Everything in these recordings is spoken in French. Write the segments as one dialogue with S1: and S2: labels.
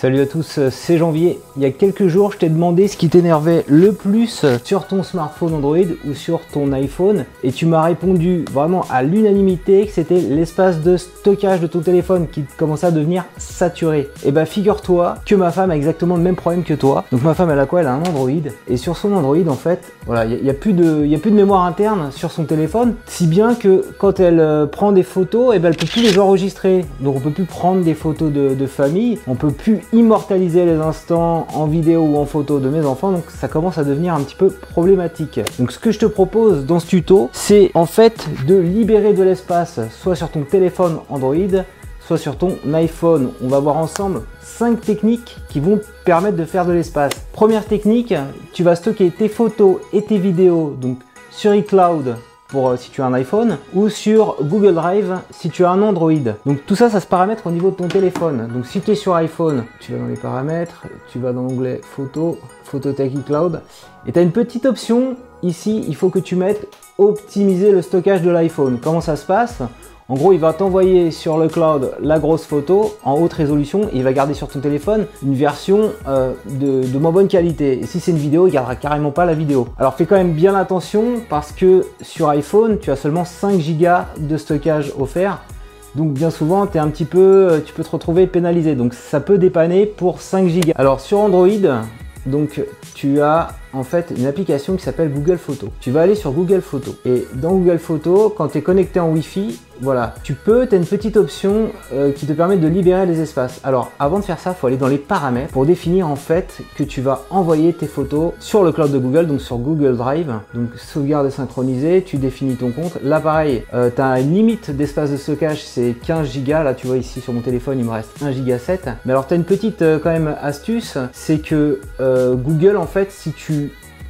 S1: Salut à tous, c'est Janvier. Il y a quelques jours, je t'ai demandé ce qui t'énervait le plus sur ton smartphone Android ou sur ton iPhone et tu m'as répondu vraiment à l'unanimité que c'était l'espace de stockage de ton téléphone qui commençait à devenir saturé. Et eh bah figure-toi que ma femme a exactement le même problème que toi. Donc ma femme elle a quoi? Elle a un Android et sur son Android en fait, voilà, il n'y a, plus de, a plus de mémoire interne sur son téléphone, si bien que quand elle euh, prend des photos, et eh ben elle peut plus les enregistrer. Donc on peut plus prendre des photos de, de famille, on peut plus immortaliser les instants en vidéo ou en photo de mes enfants, donc ça commence à devenir un petit peu problématique. Donc ce que je te propose dans ce tuto, c'est en fait de libérer de l'espace, soit sur ton téléphone Android, soit sur ton iPhone. On va voir ensemble 5 techniques qui vont permettre de faire de l'espace. Première technique, tu vas stocker tes photos et tes vidéos sur iCloud pour euh, si tu as un iPhone ou sur Google Drive si tu as un Android. Donc tout ça, ça se paramètre au niveau de ton téléphone. Donc si tu es sur iPhone, tu vas dans les paramètres, tu vas dans l'onglet photo, Phototech iCloud et tu as une petite option ici, il faut que tu mettes optimiser le stockage de l'iPhone. Comment ça se passe? En gros, il va t'envoyer sur le cloud la grosse photo en haute résolution et il va garder sur ton téléphone une version euh, de, moins bonne qualité. Et si c'est une vidéo, il gardera carrément pas la vidéo. Alors fais quand même bien attention parce que sur iPhone, tu as seulement 5 Go de stockage offert. Donc bien souvent, es un petit peu, euh, tu peux te retrouver pénalisé. Donc ça peut dépanner pour 5 Go. Alors sur Android, donc tu as en fait une application qui s'appelle Google Photos. Tu vas aller sur Google Photos et dans Google Photos, quand tu es connecté en Wi-Fi, voilà, tu peux, tu as une petite option euh, qui te permet de libérer les espaces. Alors avant de faire ça, il faut aller dans les paramètres pour définir en fait que tu vas envoyer tes photos sur le cloud de Google, donc sur Google Drive. Donc sauvegarde et synchronisée, tu définis ton compte. Là pareil, euh, tu as une limite d'espace de stockage, c'est 15 Go. Là tu vois ici sur mon téléphone, il me reste 1 Go 7. Mais alors tu as une petite euh, quand même astuce, c'est que Google en fait, si tu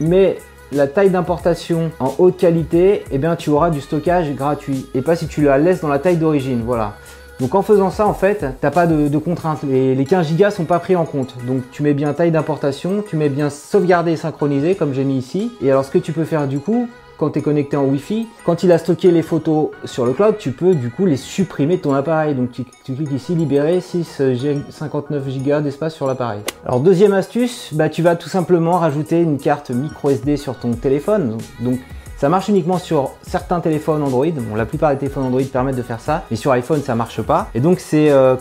S1: mais la taille d'importation en haute qualité, eh bien tu auras du stockage gratuit et pas si tu la laisses dans la taille d'origine. Voilà. Donc en faisant ça, en fait, t'as pas de, contraintes. Les, les, 15 Go sont pas pris en compte. Donc tu mets bien taille d'importation, tu mets bien sauvegarder et synchroniser comme j'ai mis ici. Et alors ce que tu peux faire du coup, quand tu es connecté en Wi-Fi, quand il a stocké les photos sur le cloud, tu peux du coup les supprimer de ton appareil. Donc tu, cliques ici, libérer 6 59 Go d'espace sur l'appareil. Alors deuxième astuce, bah, tu vas tout simplement rajouter une carte micro SD sur ton téléphone. Donc, ça marche uniquement sur certains téléphones Android. Bon, la plupart des téléphones Android permettent de faire ça, mais sur iPhone ça marche pas. Et donc c'est euh,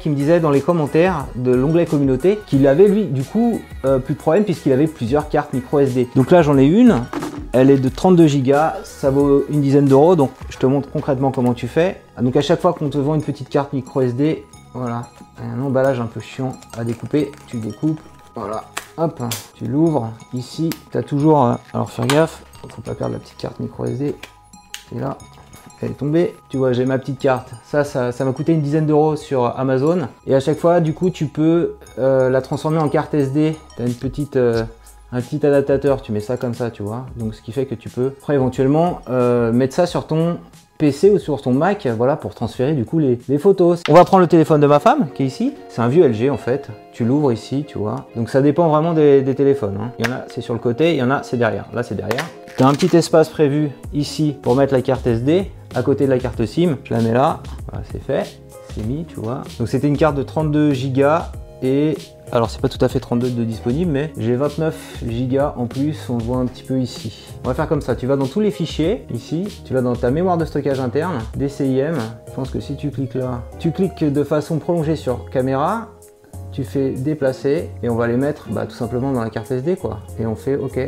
S1: qui me disait dans les commentaires de l'onglet communauté qu'il avait lui du coup euh, plus de problème puisqu'il avait plusieurs cartes micro SD. Donc là j'en ai une. Elle est de 32 Go, ça vaut une dizaine d'euros, donc je te montre concrètement comment tu fais. Donc à chaque fois qu'on te vend une petite carte micro SD, voilà, un emballage un peu chiant à découper, tu découpes, voilà, hop, tu l'ouvres, ici, tu as toujours, euh, alors fais gaffe, faut pas perdre la petite carte micro SD, et là, elle est tombée. Tu vois, j'ai ma petite carte. Ça, ça m'a coûté une dizaine d'euros sur Amazon. Et à chaque fois, du coup, tu peux euh, la transformer en carte SD. Tu as une petite, euh, un petit adaptateur, tu mets ça comme ça, tu vois. Donc ce qui fait que tu peux après éventuellement euh, mettre ça sur ton PC ou sur ton Mac, voilà, pour transférer du coup les, photos. On va prendre le téléphone de ma femme qui est ici. C'est un vieux LG en fait. Tu l'ouvres ici, tu vois. Donc ça dépend vraiment des, téléphones. Hein. Il y en a, c'est sur le côté, il y en a, c'est derrière. Là, c'est derrière. Tu as un petit espace prévu ici pour mettre la carte SD à côté de la carte SIM. Je la mets là. Voilà, c'est fait. C'est mis, tu vois. Donc c'était une carte de 32 Go alors c'est pas tout à fait 32 de disponible mais j'ai 29 Go en plus, on le voit un petit peu ici. On va faire comme ça, tu vas dans tous les fichiers, ici, tu vas dans ta mémoire de stockage interne, DCIM, je pense que si tu cliques là, tu cliques de façon prolongée sur caméra, tu fais déplacer et on va les mettre bah, tout simplement dans la carte SD quoi. Et on fait OK.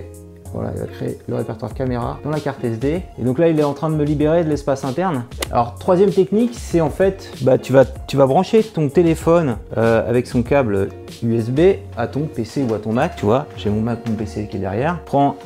S1: Voilà, il va créer le répertoire caméra dans la carte SD. Et donc là, il est en train de me libérer de l'espace interne. Alors, troisième technique, c'est en fait, bah, tu, vas, tu vas brancher ton téléphone euh, avec son câble USB à ton PC ou à ton Mac, tu vois. J'ai mon Mac, mon PC qui est derrière. Prends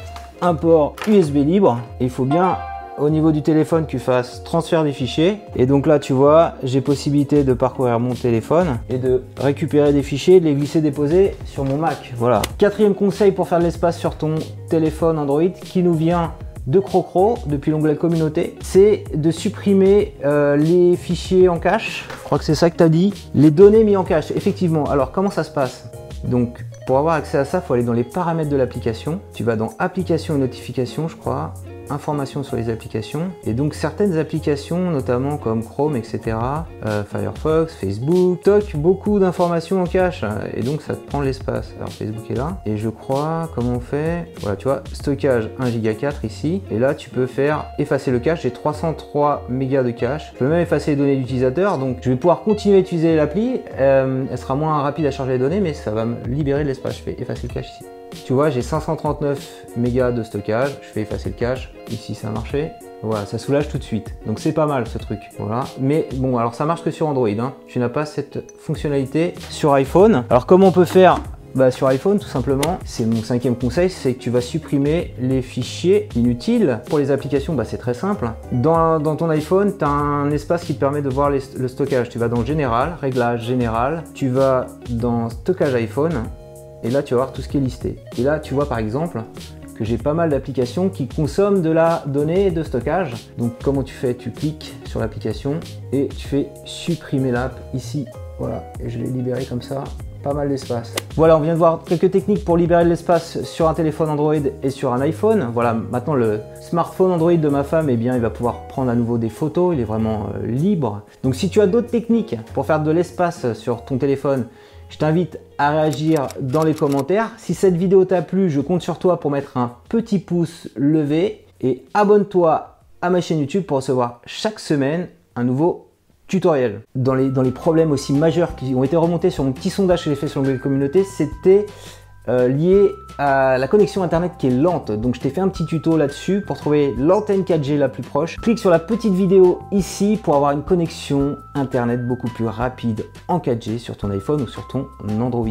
S1: un port USB libre et il faut bien au niveau du téléphone tu fasses transfert des fichiers. Et donc là, tu vois, j'ai possibilité de parcourir mon téléphone et de récupérer des fichiers, de les glisser, déposer sur mon Mac. Voilà. Quatrième conseil pour faire de l'espace sur ton téléphone Android qui nous vient de Crocro depuis l'onglet communauté, c'est de supprimer euh, les fichiers en cache. Je crois que c'est ça que tu as dit. Les données mis en cache, effectivement. Alors comment ça se passe? Donc pour avoir accès à ça, il faut aller dans les paramètres de l'application. Tu vas dans application et notification, je crois information sur les applications. Et donc certaines applications, notamment comme Chrome, etc., euh, Firefox, Facebook, stockent beaucoup d'informations en cache. Et donc ça te prend l'espace. Alors Facebook est là. Et je crois, comment on fait? Voilà, tu vois, stockage 1 giga 4 ici. Et là, tu peux faire effacer le cache. J'ai 303 mégas de cache. Je peux même effacer les données d'utilisateur. Donc je vais pouvoir continuer à utiliser l'appli. Euh, elle sera moins rapide à charger les données, mais ça va me libérer de l'espace. Je fais effacer le cache ici. Tu vois, j'ai 539 mégas de stockage. Je fais effacer le cache. Ici, ça a marché. Voilà, ça soulage tout de suite. Donc c'est pas mal ce truc. Voilà. Mais bon, alors ça marche que sur Android. Hein. Tu n'as pas cette fonctionnalité sur iPhone. Alors comment on peut faire? Bah, sur iPhone, tout simplement, c'est mon cinquième conseil, c'est que tu vas supprimer les fichiers inutiles. Pour les applications, bah, c'est très simple. Dans, ton iPhone, tu as un espace qui te permet de voir le stockage. Tu vas dans Général, Réglage Général, tu vas dans Stockage iPhone, et là, tu vas voir tout ce qui est listé. Et là, tu vois par exemple que j'ai pas mal d'applications qui consomment de la donnée de stockage. Donc comment tu fais? Tu cliques sur l'application et tu fais supprimer l'app ici. Voilà, et je l'ai libéré comme ça pas mal d'espace. Voilà, on vient de voir quelques techniques pour libérer de l'espace sur un téléphone Android et sur un iPhone. Voilà, maintenant le smartphone Android de ma femme, eh bien, il va pouvoir prendre à nouveau des photos, il est vraiment euh, libre. Donc si tu as d'autres techniques pour faire de l'espace sur ton téléphone, je t'invite à réagir dans les commentaires. Si cette vidéo t'a plu, je compte sur toi pour mettre un petit pouce levé et abonne-toi à ma chaîne YouTube pour recevoir chaque semaine un nouveau tutoriel. Dans les, problèmes aussi majeurs qui ont été remontés sur mon petit sondage que j'ai fait sur la communauté, c'était euh, lié à la connexion internet qui est lente. Donc je t'ai fait un petit tuto là-dessus pour trouver l'antenne 4G la plus proche. Clique sur la petite vidéo ici pour avoir une connexion internet beaucoup plus rapide en 4G sur ton iPhone ou sur ton Android.